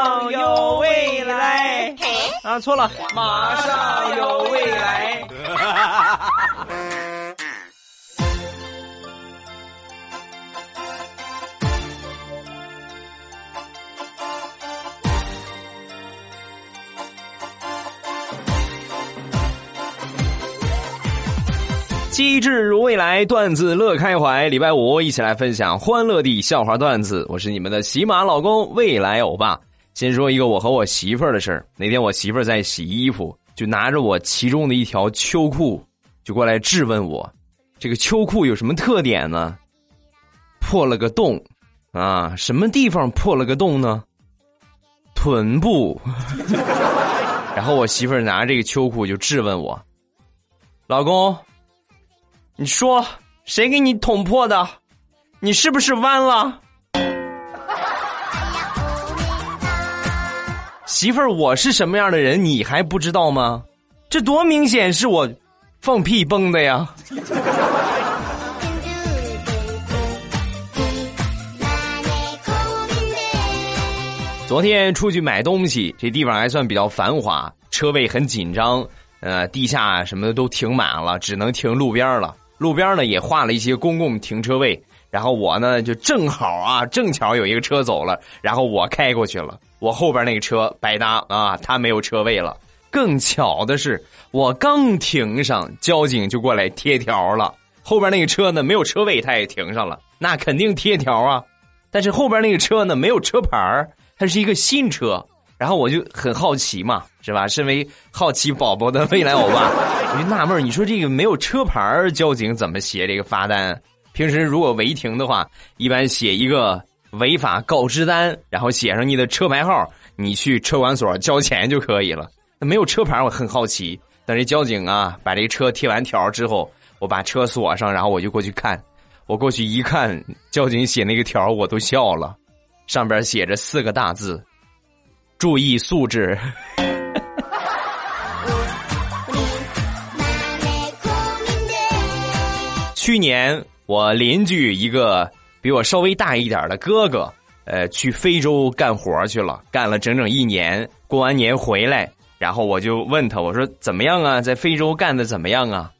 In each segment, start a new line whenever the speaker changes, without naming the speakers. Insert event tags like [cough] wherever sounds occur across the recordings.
上有未来。啊，错了，马上有未来。机智如未来，段子乐开怀。礼拜五一起来分享欢乐的笑话段子。我是你们的喜马老公未来欧巴。先说一个我和我媳妇儿的事儿。那天我媳妇儿在洗衣服，就拿着我其中的一条秋裤，就过来质问我：这个秋裤有什么特点呢？破了个洞，啊，什么地方破了个洞呢？臀部。[laughs] 然后我媳妇儿拿着这个秋裤就质问我：老公。你说谁给你捅破的？你是不是弯了？媳妇儿，我是什么样的人，你还不知道吗？这多明显是我放屁崩的呀！昨天出去买东西，这地方还算比较繁华，车位很紧张，呃，地下什么的都停满了，只能停路边了。路边呢也画了一些公共停车位，然后我呢就正好啊，正巧有一个车走了，然后我开过去了。我后边那个车白搭啊，他没有车位了。更巧的是，我刚停上，交警就过来贴条了。后边那个车呢没有车位，他也停上了，那肯定贴条啊。但是后边那个车呢没有车牌它是一个新车。然后我就很好奇嘛，是吧？身为好奇宝宝的未来欧巴，我就纳闷你说这个没有车牌交警怎么写这个罚单？平时如果违停的话，一般写一个违法告知单，然后写上你的车牌号，你去车管所交钱就可以了。那没有车牌，我很好奇。等这交警啊把这车贴完条之后，我把车锁上，然后我就过去看。我过去一看，交警写那个条，我都笑了，上边写着四个大字。注意素质。去年我邻居一个比我稍微大一点的哥哥，呃，去非洲干活去了，干了整整一年。过完年回来，然后我就问他，我说怎么样啊？在非洲干的怎么样啊？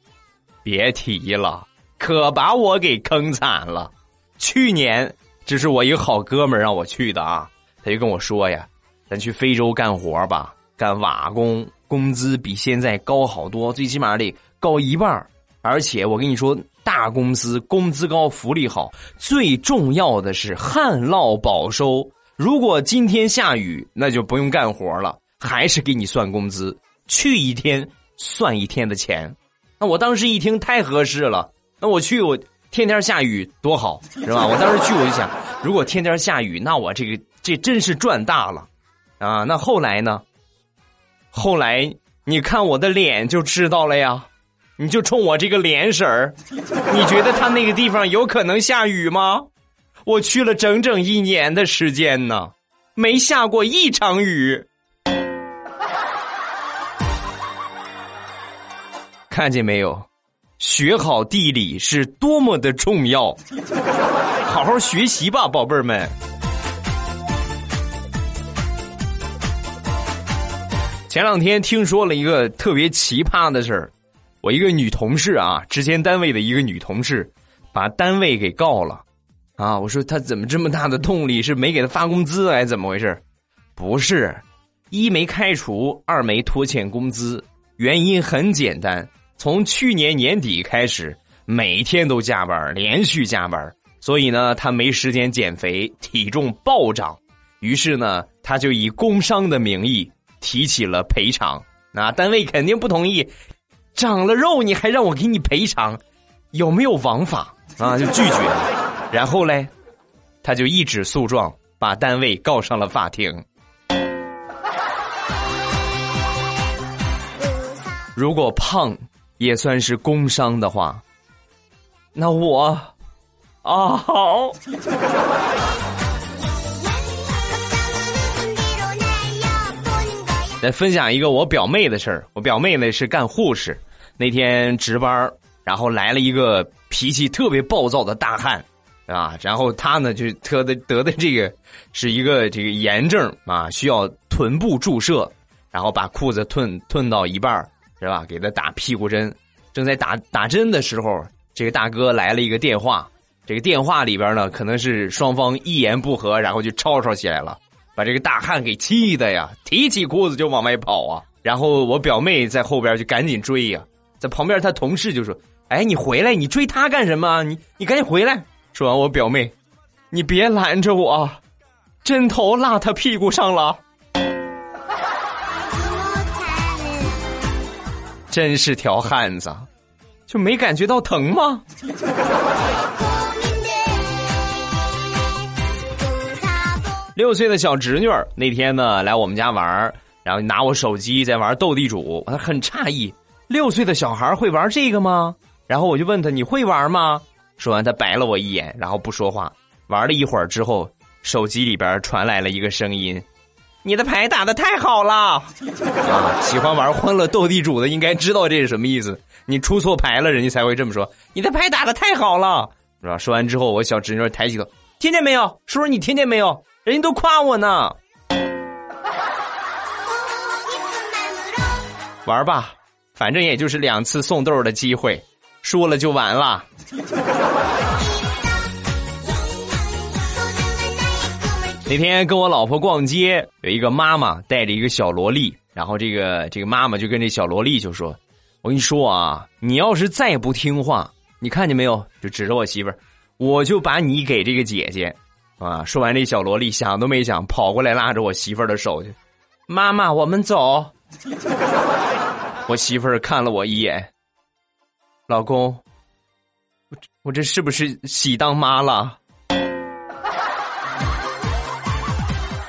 别提了，可把我给坑惨了。去年这是我一个好哥们让我去的啊，他就跟我说呀。咱去非洲干活吧，干瓦工，工资比现在高好多，最起码得高一半而且我跟你说，大公司工资高，福利好，最重要的是旱涝保收。如果今天下雨，那就不用干活了，还是给你算工资，去一天算一天的钱。那我当时一听太合适了，那我去我天天下雨多好，是吧？我当时去我就想，如果天天下雨，那我这个这真是赚大了。啊，那后来呢？后来你看我的脸就知道了呀，你就冲我这个脸色儿，你觉得他那个地方有可能下雨吗？我去了整整一年的时间呢，没下过一场雨。看见没有？学好地理是多么的重要，好好学习吧，宝贝儿们。前两天听说了一个特别奇葩的事儿，我一个女同事啊，之前单位的一个女同事，把单位给告了，啊，我说她怎么这么大的动力，是没给她发工资还是怎么回事？不是，一没开除，二没拖欠工资，原因很简单，从去年年底开始，每天都加班，连续加班，所以呢，她没时间减肥，体重暴涨，于是呢，她就以工伤的名义。提起了赔偿，那单位肯定不同意。长了肉你还让我给你赔偿，有没有王法啊？就拒绝了。然后嘞，他就一纸诉状把单位告上了法庭。如果胖也算是工伤的话，那我啊好。来分享一个我表妹的事儿。我表妹呢是干护士，那天值班，然后来了一个脾气特别暴躁的大汉，啊，然后他呢就得的得的这个是一个这个炎症啊，需要臀部注射，然后把裤子褪褪到一半是吧？给他打屁股针。正在打打针的时候，这个大哥来了一个电话，这个电话里边呢可能是双方一言不合，然后就吵吵起来了，把这个大汉给气的呀，提起裤子就往外跑啊。然后我表妹在后边就赶紧追呀，在旁边他同事就说：“哎，你回来，你追他干什么？你你赶紧回来。”说完，我表妹，你别拦着我，针头落他屁股上了，真是条汉子，就没感觉到疼吗？六岁的小侄女那天呢来我们家玩然后拿我手机在玩斗地主，她很诧异，六岁的小孩会玩这个吗？然后我就问他，你会玩吗？说完，他白了我一眼，然后不说话。玩了一会儿之后，手机里边传来了一个声音：“你的牌打的太好了！”啊，喜欢玩欢乐斗地主的应该知道这是什么意思。你出错牌了，人家才会这么说：“你的牌打的太好了，是吧？”说完之后，我小侄女抬起头，听见没有？叔叔，你听见没有？人家都夸我呢。[laughs] 玩吧，反正也就是两次送豆的机会。输了就完了。[laughs] 那天跟我老婆逛街，有一个妈妈带着一个小萝莉，然后这个这个妈妈就跟这小萝莉就说：“我跟你说啊，你要是再不听话，你看见没有？就指着我媳妇儿，我就把你给这个姐姐。”啊！说完，这小萝莉想都没想，跑过来拉着我媳妇儿的手去：“妈妈，我们走。[laughs] ”我媳妇儿看了我一眼。老公，我我这是不是喜当妈了？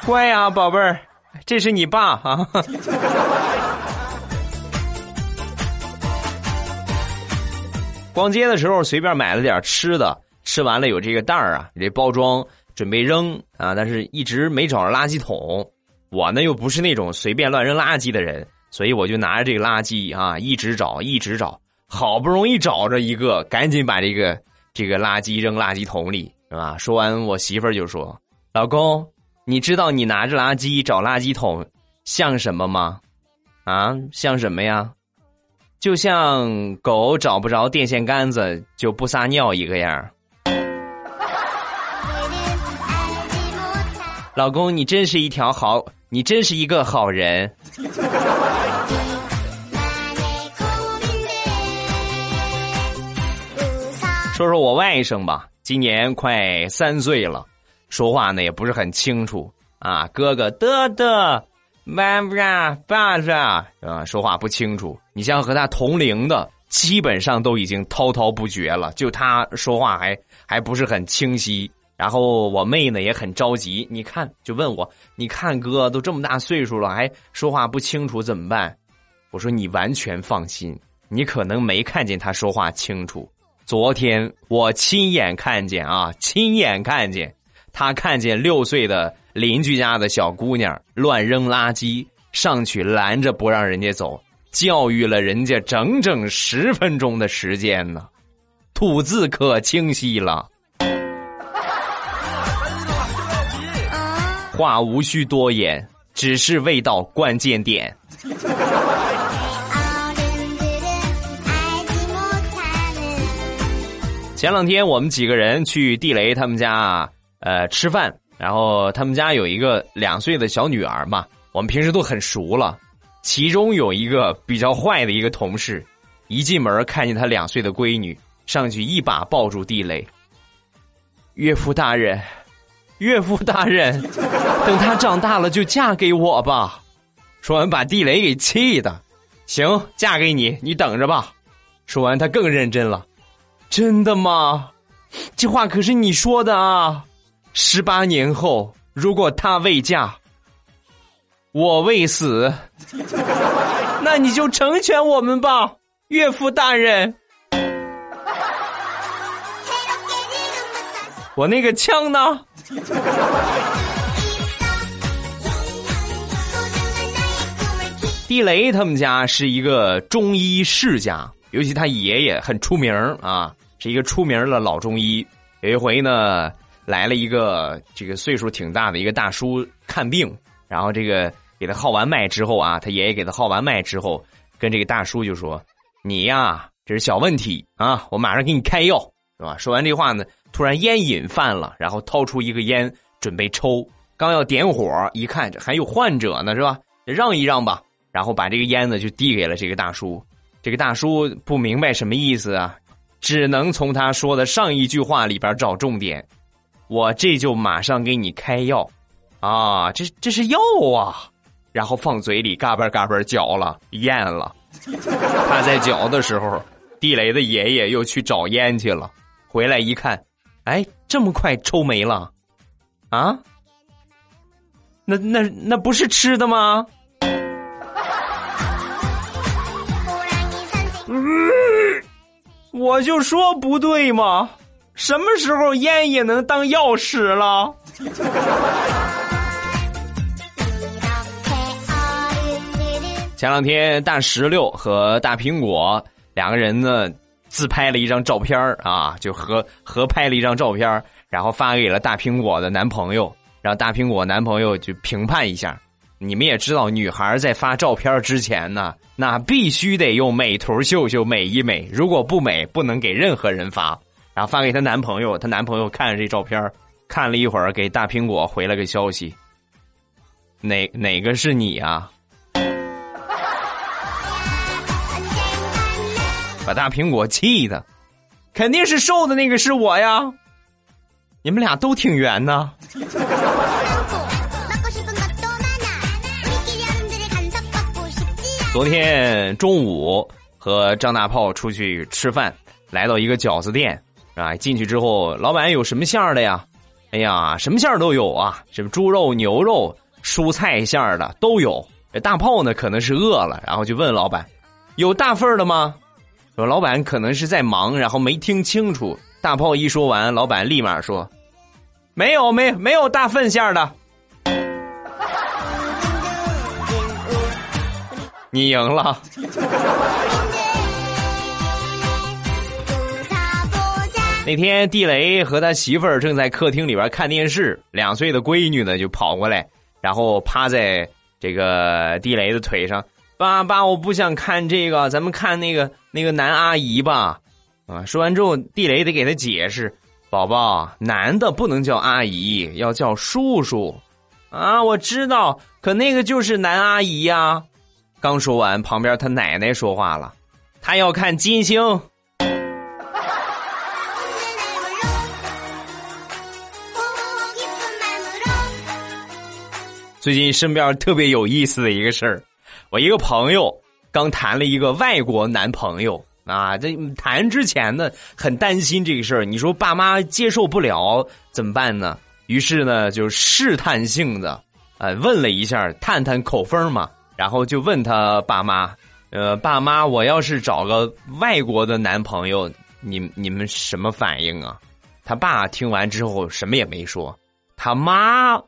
乖呀，宝贝儿，这是你爸啊！[laughs] 逛街的时候随便买了点吃的，吃完了有这个袋儿啊，这包装准备扔啊，但是一直没找着垃圾桶。我呢又不是那种随便乱扔垃圾的人，所以我就拿着这个垃圾啊，一直找，一直找。好不容易找着一个，赶紧把这个这个垃圾扔垃圾桶里，是吧？说完，我媳妇儿就说：“老公，你知道你拿着垃圾找垃圾桶像什么吗？啊，像什么呀？就像狗找不着电线杆子就不撒尿一个样。”老公，你真是一条好，你真是一个好人。说说我外甥吧，今年快三岁了，说话呢也不是很清楚啊。哥哥得得，爸爸爸爸啊，说话不清楚。你像和他同龄的，基本上都已经滔滔不绝了，就他说话还还不是很清晰。然后我妹呢也很着急，你看就问我，你看哥都这么大岁数了，还说话不清楚怎么办？我说你完全放心，你可能没看见他说话清楚。昨天我亲眼看见啊，亲眼看见他看见六岁的邻居家的小姑娘乱扔垃圾，上去拦着不让人家走，教育了人家整整十分钟的时间呢，吐字可清晰了，话无需多言，只是未到关键点。前两天我们几个人去地雷他们家呃吃饭，然后他们家有一个两岁的小女儿嘛，我们平时都很熟了。其中有一个比较坏的一个同事，一进门看见他两岁的闺女，上去一把抱住地雷。岳父大人，岳父大人，[laughs] 等他长大了就嫁给我吧。说完把地雷给气的，行，嫁给你，你等着吧。说完他更认真了。真的吗？这话可是你说的啊！十八年后，如果他未嫁，我未死，[laughs] 那你就成全我们吧，岳父大人。[laughs] 我那个枪呢？[laughs] 地雷他们家是一个中医世家，尤其他爷爷很出名啊。是一个出名的老中医，有一回呢，来了一个这个岁数挺大的一个大叔看病，然后这个给他号完脉之后啊，他爷爷给他号完脉之后，跟这个大叔就说：“你呀，这是小问题啊，我马上给你开药，是吧？”说完这话呢，突然烟瘾犯了，然后掏出一个烟准备抽，刚要点火，一看这还有患者呢，是吧？让一让吧。然后把这个烟呢就递给了这个大叔，这个大叔不明白什么意思啊，只能从他说的上一句话里边找重点。我这就马上给你开药，啊，这这是药啊，然后放嘴里嘎嘣嘎嘣嚼了咽了。他在嚼的时候，地雷的爷爷又去找烟去了，回来一看，哎，这么快抽没了，啊？那那那不是吃的吗？我就说不对嘛，什么时候烟也能当药使了？[laughs] 前两天大石榴和大苹果两个人呢自拍了一张照片啊，就合合拍了一张照片，然后发给了大苹果的男朋友，让大苹果男朋友去评判一下。你们也知道，女孩在发照片之前呢，那必须得用美图秀秀美一美，如果不美，不能给任何人发。然后发给她男朋友，她男朋友看着这照片，看了一会儿，给大苹果回了个消息：哪哪个是你啊？把大苹果气的，肯定是瘦的那个是我呀！你们俩都挺圆呢。昨天中午和张大炮出去吃饭，来到一个饺子店啊，进去之后，老板有什么馅儿的呀？哎呀，什么馅儿都有啊，什么猪肉、牛肉、蔬菜馅儿的都有。大炮呢，可能是饿了，然后就问老板：“有大份儿的吗？”说老板可能是在忙，然后没听清楚。大炮一说完，老板立马说：“没有，没没有大粪馅儿的。”你赢了。那天地雷和他媳妇儿正在客厅里边看电视，两岁的闺女呢就跑过来，然后趴在这个地雷的腿上，爸爸，我不想看这个，咱们看那个那个男阿姨吧。啊，说完之后，地雷得给他解释，宝宝，男的不能叫阿姨，要叫叔叔。啊，我知道，可那个就是男阿姨呀。刚说完，旁边他奶奶说话了：“他要看金星。”最近身边特别有意思的一个事儿，我一个朋友刚谈了一个外国男朋友啊，这谈之前呢很担心这个事儿，你说爸妈接受不了怎么办呢？于是呢就试探性的啊问了一下，探探口风嘛。然后就问他爸妈，呃，爸妈，我要是找个外国的男朋友，你你们什么反应啊？他爸听完之后什么也没说，他妈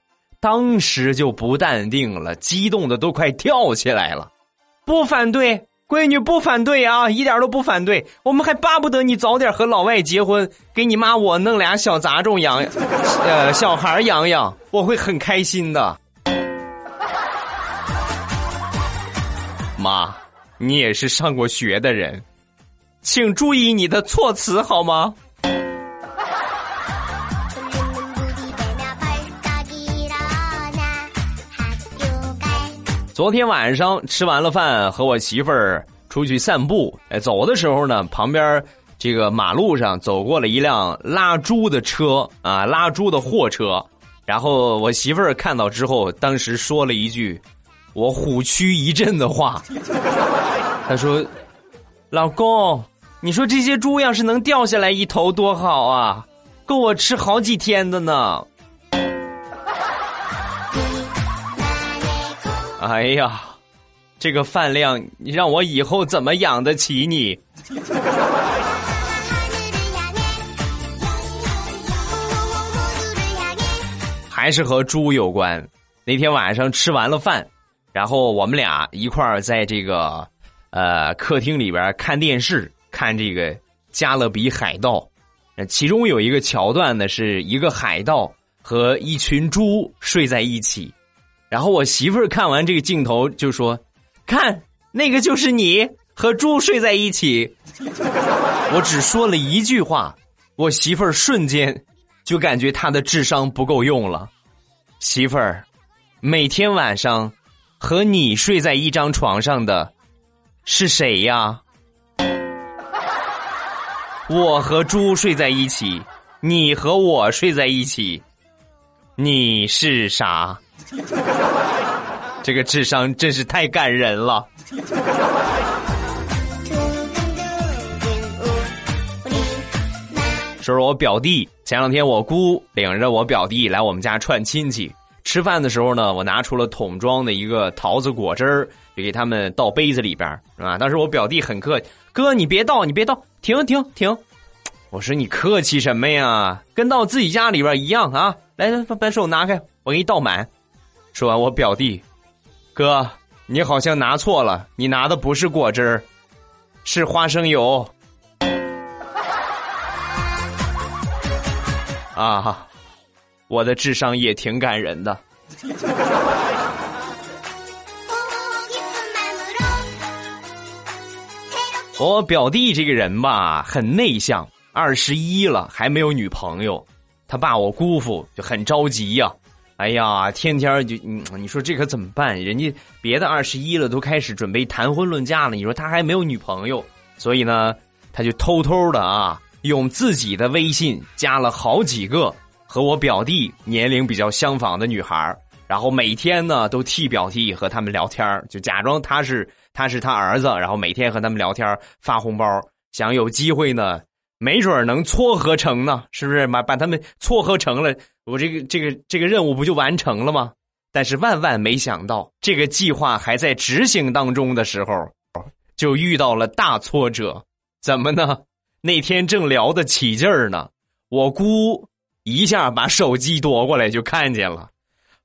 当时就不淡定了，激动的都快跳起来了。不反对，闺女不反对啊，一点都不反对。我们还巴不得你早点和老外结婚，给你妈我弄俩小杂种养，[laughs] 呃，小孩养养，我会很开心的。妈，你也是上过学的人，请注意你的措辞好吗？昨天晚上吃完了饭，和我媳妇儿出去散步。哎，走的时候呢，旁边这个马路上走过了一辆拉猪的车啊，拉猪的货车。然后我媳妇儿看到之后，当时说了一句。我虎躯一震的话，[laughs] 她说：“老公，你说这些猪要是能掉下来一头多好啊，够我吃好几天的呢。”哎呀，这个饭量，你让我以后怎么养得起你？还是和猪有关。那天晚上吃完了饭。然后我们俩一块儿在这个，呃，客厅里边看电视，看这个《加勒比海盗》，其中有一个桥段呢，是一个海盗和一群猪睡在一起，然后我媳妇儿看完这个镜头就说：“看，那个就是你和猪睡在一起。” [laughs] 我只说了一句话，我媳妇儿瞬间就感觉她的智商不够用了。媳妇儿，每天晚上和你睡在一张床上的是谁呀？[laughs] 我和猪睡在一起，你和我睡在一起，你是啥？[laughs] 这个智商真是太感人了。说说我表弟，前两天我姑领着我表弟来我们家串亲戚，吃饭的时候呢，我拿出了桶装的一个桃子果汁儿，就给他们倒杯子里边是吧？当时我表弟很客气，哥你别倒，你别倒，停停停。我说你客气什么呀？跟到自己家里边一样啊！来来，把手拿开，我给你倒满。说完，我表弟，哥，你好像拿错了，你拿的不是果汁儿，是花生油。啊，我的智商也挺感人的。我表弟这个人吧，很内向，二十一了还没有女朋友，他爸我姑父就很着急呀。哎呀，天天就你你说这可怎么办？人家别的二十一了都开始准备谈婚论嫁了，你说他还没有女朋友，所以呢，他就偷偷的啊。用自己的微信加了好几个和我表弟年龄比较相仿的女孩然后每天呢都替表弟和他们聊天就假装他是他是他儿子，然后每天和他们聊天发红包，想有机会呢，没准能撮合成呢，是不是？把把他们撮合成了，我这个这个这个任务不就完成了吗？但是万万没想到，这个计划还在执行当中的时候，就遇到了大挫折，怎么呢？那天正聊得起劲儿呢，我姑一下把手机夺过来就看见了。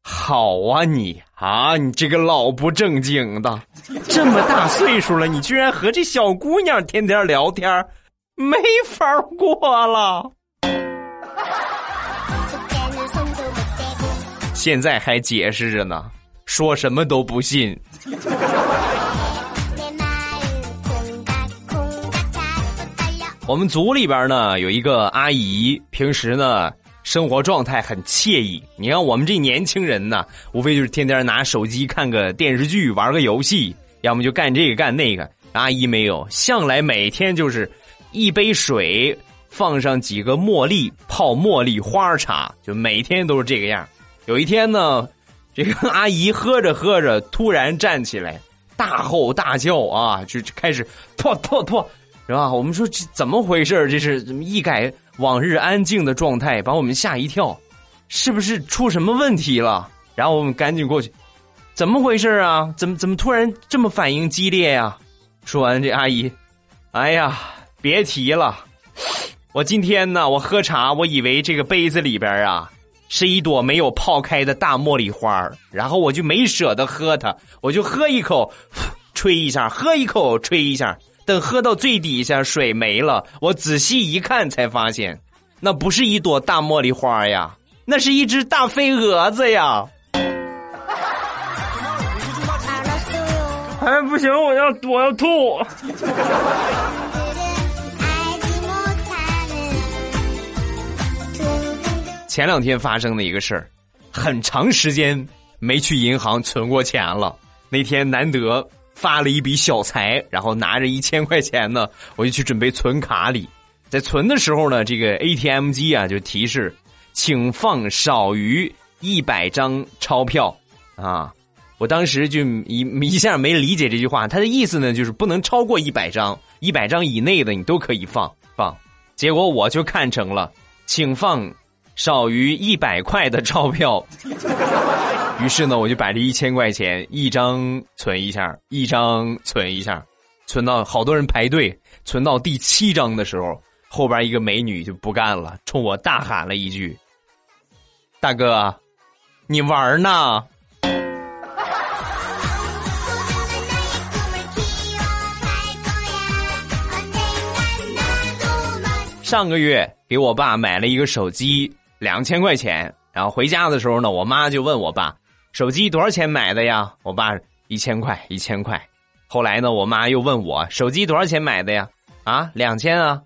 好啊，你啊，你这个老不正经的，这么大岁数了，你居然和这小姑娘天天聊天，没法过了。现在还解释着呢，说什么都不信。我们组里边呢有一个阿姨，平时呢生活状态很惬意。你看我们这年轻人呢，无非就是天天拿手机看个电视剧、玩个游戏，要么就干这个干那个。阿姨没有，向来每天就是一杯水，放上几个茉莉，泡茉莉花茶，就每天都是这个样。有一天呢，这个 [laughs] 阿姨喝着喝着，突然站起来，大吼大叫啊，就开始吐吐吐。是吧？我们说这怎么回事？这是怎么一改往日安静的状态，把我们吓一跳，是不是出什么问题了？然后我们赶紧过去，怎么回事啊？怎么怎么突然这么反应激烈呀？说完，这阿姨，哎呀，别提了，我今天呢，我喝茶，我以为这个杯子里边啊是一朵没有泡开的大茉莉花然后我就没舍得喝它，我就喝一口，吹一下，喝一口，吹一下。等喝到最底下，水没了，我仔细一看，才发现，那不是一朵大茉莉花呀，那是一只大飞蛾子呀！[laughs] 哎，不行，我要我要吐。前两天发生的一个事儿，很长时间没去银行存过钱了，那天难得。发了一笔小财，然后拿着一千块钱呢，我就去准备存卡里。在存的时候呢，这个 ATM 机啊就提示，请放少于一百张钞票啊。我当时就一一下没理解这句话，他的意思呢就是不能超过一百张，一百张以内的你都可以放放。结果我就看成了，请放少于一百块的钞票。[laughs] 于是呢，我就把这一千块钱一张存一下，一张存一下，存到好多人排队，存到第七张的时候，后边一个美女就不干了，冲我大喊了一句：“大哥，你玩呢？” [laughs] 上个月给我爸买了一个手机，两千块钱。然后回家的时候呢，我妈就问我爸：“手机多少钱买的呀？”我爸一千块，一千块。后来呢，我妈又问我：“手机多少钱买的呀？”啊，两千啊。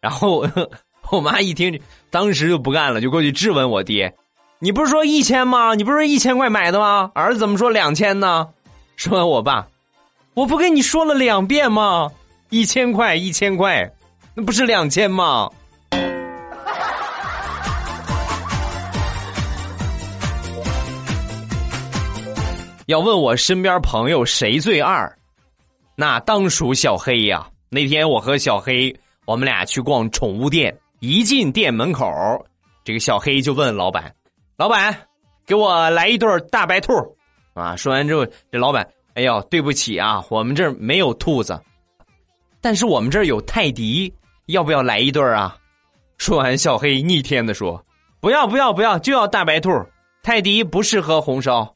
然后 [laughs] 我妈一听，当时就不干了，就过去质问我爹：“你不是说一千吗？你不是一千块买的吗？儿子怎么说两千呢？”说完，我爸：“我不跟你说了两遍吗？一千块，一千块，那不是两千吗？”要问我身边朋友谁最二，那当属小黑呀。那天我和小黑，我们俩去逛宠物店，一进店门口，这个小黑就问老板：“老板，给我来一对大白兔。”啊，说完之后，这老板：“哎呦，对不起啊，我们这儿没有兔子，但是我们这儿有泰迪，要不要来一对啊？”说完，小黑逆天的说：“不要，不要，不要，就要大白兔，泰迪不适合红烧。”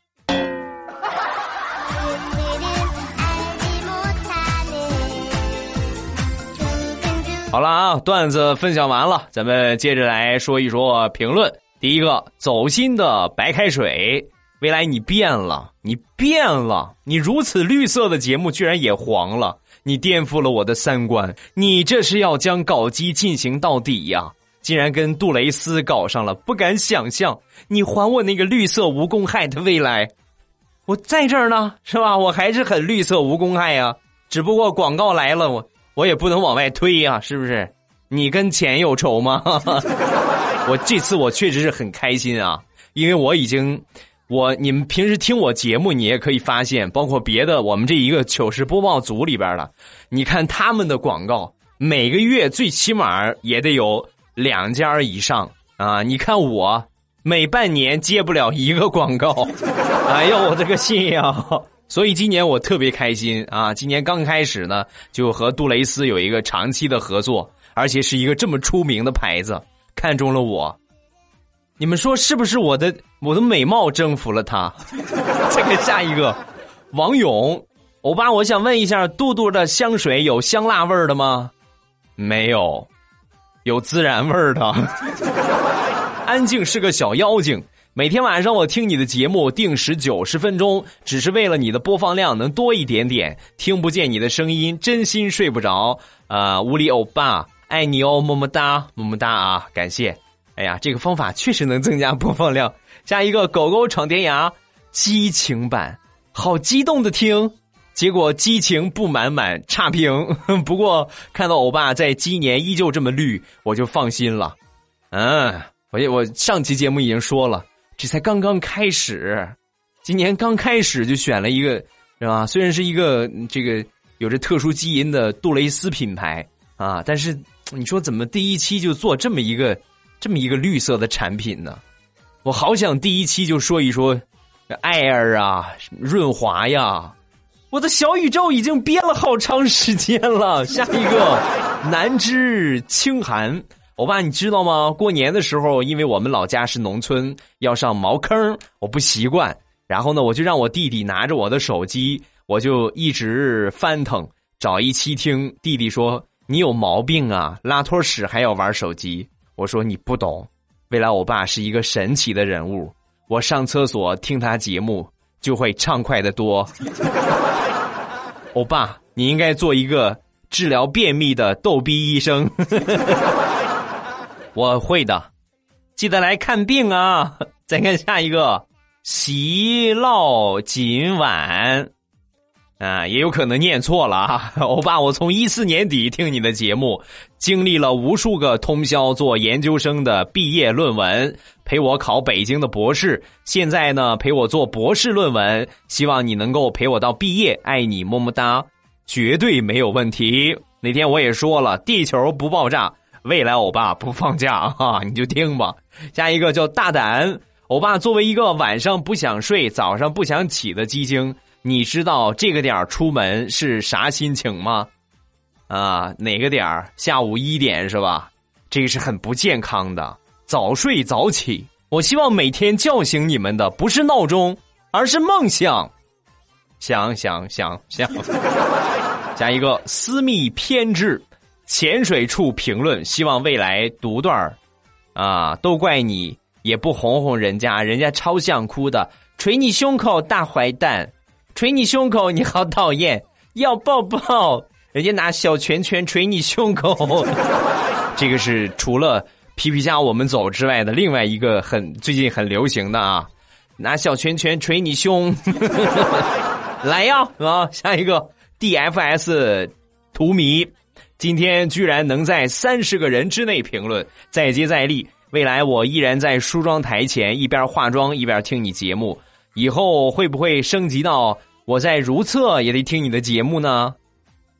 好了啊，段子分享完了，咱们接着来说一说评论。第一个，走心的白开水，未来你变了，你变了，你如此绿色的节目居然也黄了，你颠覆了我的三观，你这是要将搞基进行到底呀？竟然跟杜蕾斯搞上了，不敢想象，你还我那个绿色无公害的未来，我在这儿呢，是吧？我还是很绿色无公害呀，只不过广告来了我。我也不能往外推呀，是不是？你跟钱有仇吗？[laughs] 我这次我确实是很开心啊，因为我已经，我你们平时听我节目，你也可以发现，包括别的我们这一个糗事播报组里边的，你看他们的广告，每个月最起码也得有两家以上啊。你看我每半年接不了一个广告，哎呦，我这个心呀！所以今年我特别开心啊！今年刚开始呢，就和杜蕾斯有一个长期的合作，而且是一个这么出名的牌子，看中了我。你们说是不是我的我的美貌征服了他？[laughs] 再看下一个，王勇，欧巴，我想问一下，杜杜的香水有香辣味的吗？没有，有孜然味的。[laughs] 安静是个小妖精。每天晚上我听你的节目，定时九十分钟，只是为了你的播放量能多一点点。听不见你的声音，真心睡不着。啊，无理欧巴，爱你哦，么么哒，么么哒啊，感谢。哎呀，这个方法确实能增加播放量。下一个狗狗闯天涯激情版，好激动的听，结果激情不满满，差评。[laughs] 不过看到欧巴在鸡年依旧这么绿，我就放心了。嗯，我我上期节目已经说了。这才刚刚开始，今年刚开始就选了一个，是吧？虽然是一个这个有着特殊基因的杜蕾斯品牌啊，但是你说怎么第一期就做这么一个这么一个绿色的产品呢？我好想第一期就说一说艾尔啊、润滑呀，我的小宇宙已经憋了好长时间了。下一个南枝清寒。我爸，你知道吗？过年的时候，因为我们老家是农村，要上茅坑，我不习惯。然后呢，我就让我弟弟拿着我的手机，我就一直翻腾找一期听。弟弟说：“你有毛病啊，拉坨屎还要玩手机。”我说：“你不懂，未来我爸是一个神奇的人物，我上厕所听他节目就会畅快的多。” [laughs] 欧巴，你应该做一个治疗便秘的逗逼医生。[laughs] 我会的，记得来看病啊！[laughs] 再看下一个，喜烙锦晚，啊，也有可能念错了啊！[laughs] 欧巴，我从一四年底听你的节目，经历了无数个通宵做研究生的毕业论文，陪我考北京的博士，现在呢陪我做博士论文，希望你能够陪我到毕业，爱你么么哒，绝对没有问题。那天我也说了，地球不爆炸。未来欧巴不放假啊，你就听吧。下一个叫大胆欧巴，作为一个晚上不想睡、早上不想起的鸡精，你知道这个点出门是啥心情吗？啊，哪个点儿？下午一点是吧？这个是很不健康的。早睡早起，我希望每天叫醒你们的不是闹钟，而是梦想。想想想想，下一个私密偏执。浅水处评论，希望未来读段儿。啊，都怪你也不哄哄人家，人家超想哭的，捶你胸口大坏蛋，捶你胸口你好讨厌，要抱抱，人家拿小拳拳捶你胸口，[laughs] 这个是除了皮皮虾我们走之外的另外一个很最近很流行的啊，拿小拳拳捶你胸，[laughs] 来呀啊，下一个 DFS 图迷。今天居然能在三十个人之内评论，再接再厉。未来我依然在梳妆台前一边化妆一边听你节目，以后会不会升级到我在如厕也得听你的节目呢？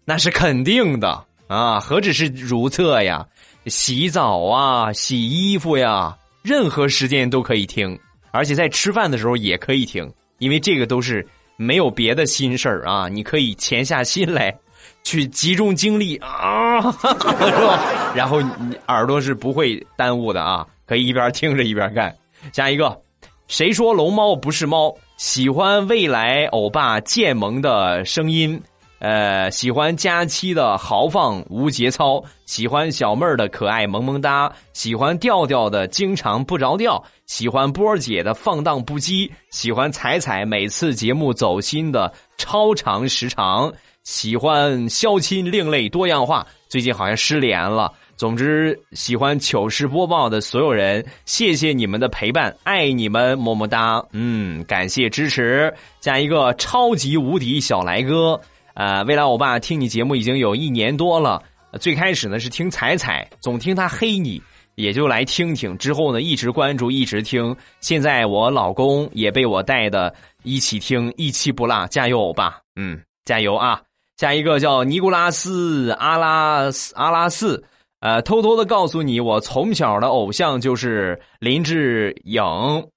那是肯定的啊！何止是如厕呀，洗澡啊、洗衣服呀，任何时间都可以听，而且在吃饭的时候也可以听，因为这个都是没有别的心事儿啊，你可以潜下心来。去集中精力啊，[laughs] 是吧？然后你耳朵是不会耽误的啊，可以一边听着一边干。下一个，谁说龙猫不是猫？喜欢未来欧巴渐萌的声音，呃，喜欢佳期的豪放无节操，喜欢小妹儿的可爱萌萌哒，喜欢调调的经常不着调，喜欢波儿姐的放荡不羁，喜欢彩彩每次节目走心的超长时长。喜欢肖亲另类多样化，最近好像失联了。总之，喜欢糗事播报的所有人，谢谢你们的陪伴，爱你们，么么哒。嗯，感谢支持。加一个超级无敌小来哥，呃，未来欧巴听你节目已经有一年多了。最开始呢是听彩彩，总听他黑你，也就来听听。之后呢一直关注，一直听。现在我老公也被我带的一起听，一期不落。加油，欧巴！嗯，加油啊！下一个叫尼古拉斯阿拉斯阿拉斯，呃，偷偷的告诉你，我从小的偶像就是林志颖。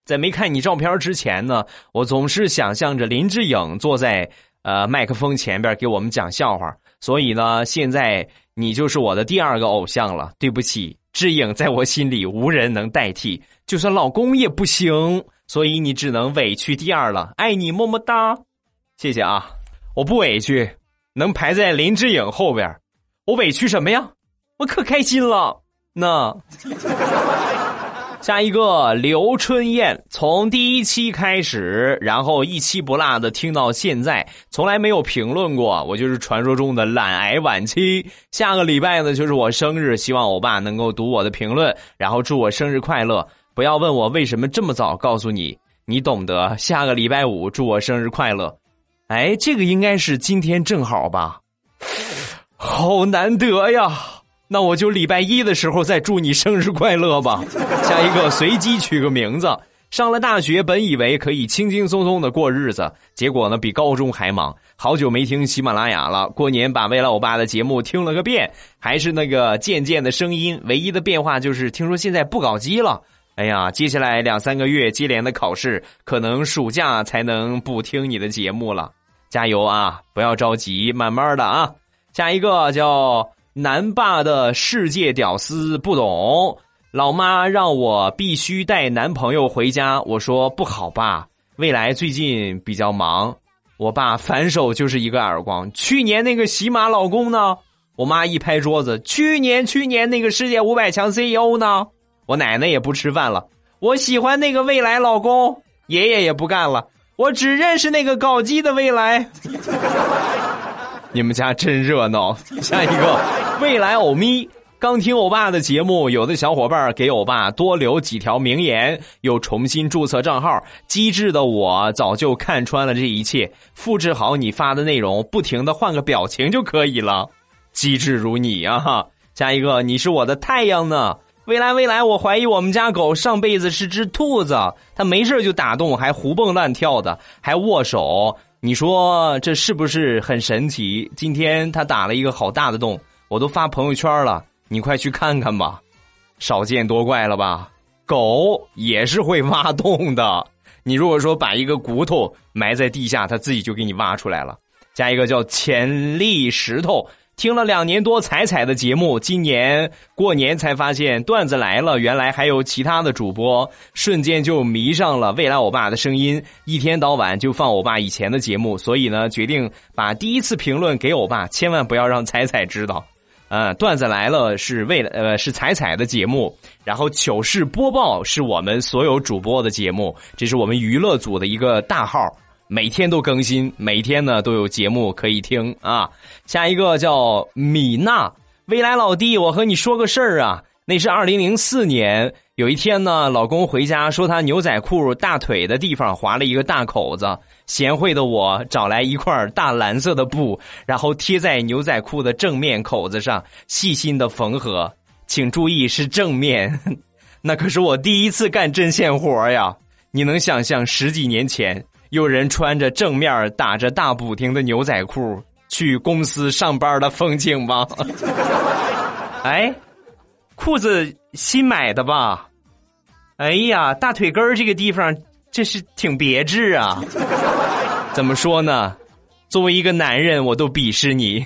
在没看你照片之前呢，我总是想象着林志颖坐在呃麦克风前边给我们讲笑话。所以呢，现在你就是我的第二个偶像了。对不起，志颖在我心里无人能代替，就算老公也不行。所以你只能委屈第二了。爱你么么哒，谢谢啊，我不委屈。能排在林志颖后边，我委屈什么呀？我可开心了。那下一个刘春燕，从第一期开始，然后一期不落的听到现在，从来没有评论过。我就是传说中的懒癌晚期。下个礼拜呢，就是我生日，希望欧巴能够读我的评论，然后祝我生日快乐。不要问我为什么这么早告诉你，你懂得。下个礼拜五，祝我生日快乐。哎，这个应该是今天正好吧？好难得呀！那我就礼拜一的时候再祝你生日快乐吧。下一个随机取个名字。上了大学，本以为可以轻轻松松的过日子，结果呢，比高中还忙。好久没听喜马拉雅了，过年把未来欧巴的节目听了个遍，还是那个渐渐的声音。唯一的变化就是听说现在不搞基了。哎呀，接下来两三个月接连的考试，可能暑假才能不听你的节目了。加油啊！不要着急，慢慢的啊。下一个叫南霸的世界屌丝不懂，老妈让我必须带男朋友回家，我说不好吧，未来最近比较忙。我爸反手就是一个耳光。去年那个喜马老公呢？我妈一拍桌子，去年去年那个世界五百强 CEO 呢？我奶奶也不吃饭了。我喜欢那个未来老公，爷爷也不干了。我只认识那个搞基的未来。[laughs] 你们家真热闹。下一个，未来欧咪刚听欧巴的节目，有的小伙伴给欧巴多留几条名言，又重新注册账号。机智的我早就看穿了这一切，复制好你发的内容，不停的换个表情就可以了。机智如你啊！哈，下一个，你是我的太阳呢。未来，未来，我怀疑我们家狗上辈子是只兔子，它没事就打洞，还胡蹦乱跳的，还握手。你说这是不是很神奇？今天它打了一个好大的洞，我都发朋友圈了，你快去看看吧。少见多怪了吧？狗也是会挖洞的。你如果说把一个骨头埋在地下，它自己就给你挖出来了。加一个叫潜力石头。听了两年多彩彩的节目，今年过年才发现段子来了，原来还有其他的主播，瞬间就迷上了未来欧巴的声音，一天到晚就放欧巴以前的节目，所以呢，决定把第一次评论给欧巴，千万不要让彩彩知道。呃，段子来了是为了呃是彩彩的节目，然后糗事播报是我们所有主播的节目，这是我们娱乐组的一个大号，每天都更新，每天呢都有节目可以听啊。下一个叫米娜，未来老弟，我和你说个事儿啊，那是二零零四年有一天呢，老公回家说他牛仔裤大腿的地方划了一个大口子。贤惠的我找来一块大蓝色的布，然后贴在牛仔裤的正面口子上，细心的缝合。请注意是正面，[laughs] 那可是我第一次干针线活呀！你能想象十几年前有人穿着正面打着大补丁的牛仔裤去公司上班的风景吗？[laughs] 哎，裤子新买的吧？哎呀，大腿根这个地方。这是挺别致啊，怎么说呢？作为一个男人，我都鄙视你。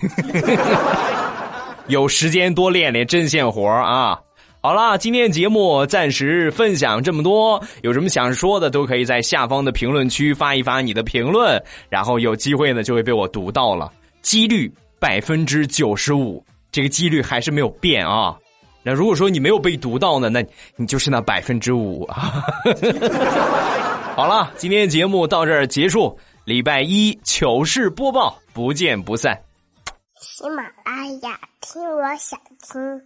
[laughs] 有时间多练练针线活啊！好了，今天节目暂时分享这么多，有什么想说的都可以在下方的评论区发一发你的评论，然后有机会呢就会被我读到了，几率百分之九十五，这个几率还是没有变啊。那如果说你没有被读到呢，那你就是那百分之五啊。[laughs] 好了，今天节目到这儿结束。礼拜一糗事播报，不见不散。
喜马拉雅，听我想听。